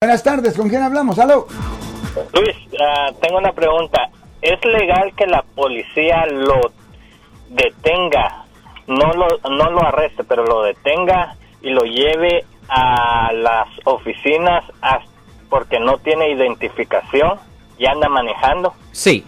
Buenas tardes, ¿con quién hablamos? ¿Aló? Luis, ah, tengo una pregunta. ¿Es legal que la policía lo detenga, no lo, no lo arreste, pero lo detenga y lo lleve a las oficinas porque no tiene identificación y anda manejando? Sí.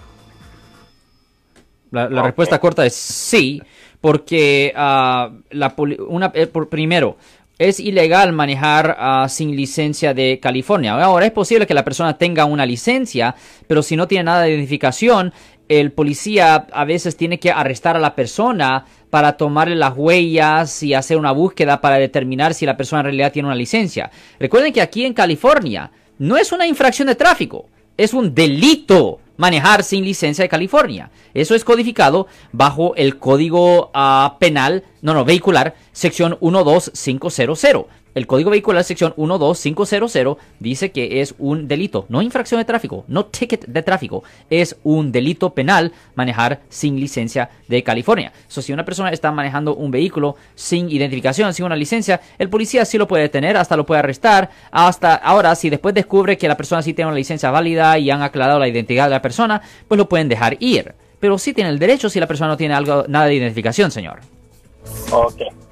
La, respuesta corta es sí, porque uh, la una, eh, por, primero, es ilegal manejar ah, sin licencia de California. Ahora es posible que la persona tenga una licencia, pero si no tiene nada de identificación, el policía a veces tiene que arrestar a la persona para tomarle las huellas y hacer una búsqueda para determinar si la persona en realidad tiene una licencia. Recuerden que aquí en California no es una infracción de tráfico, es un delito manejar sin licencia de California. Eso es codificado bajo el Código ah, Penal, no, no, vehicular, sección 12500. El Código Vehicular sección 12500 dice que es un delito, no infracción de tráfico, no ticket de tráfico, es un delito penal manejar sin licencia de California. So, si una persona está manejando un vehículo sin identificación, sin una licencia, el policía sí lo puede detener, hasta lo puede arrestar. Hasta ahora, si después descubre que la persona sí tiene una licencia válida y han aclarado la identidad de la persona, pues lo pueden dejar ir. Pero sí tiene el derecho si la persona no tiene algo, nada de identificación, señor.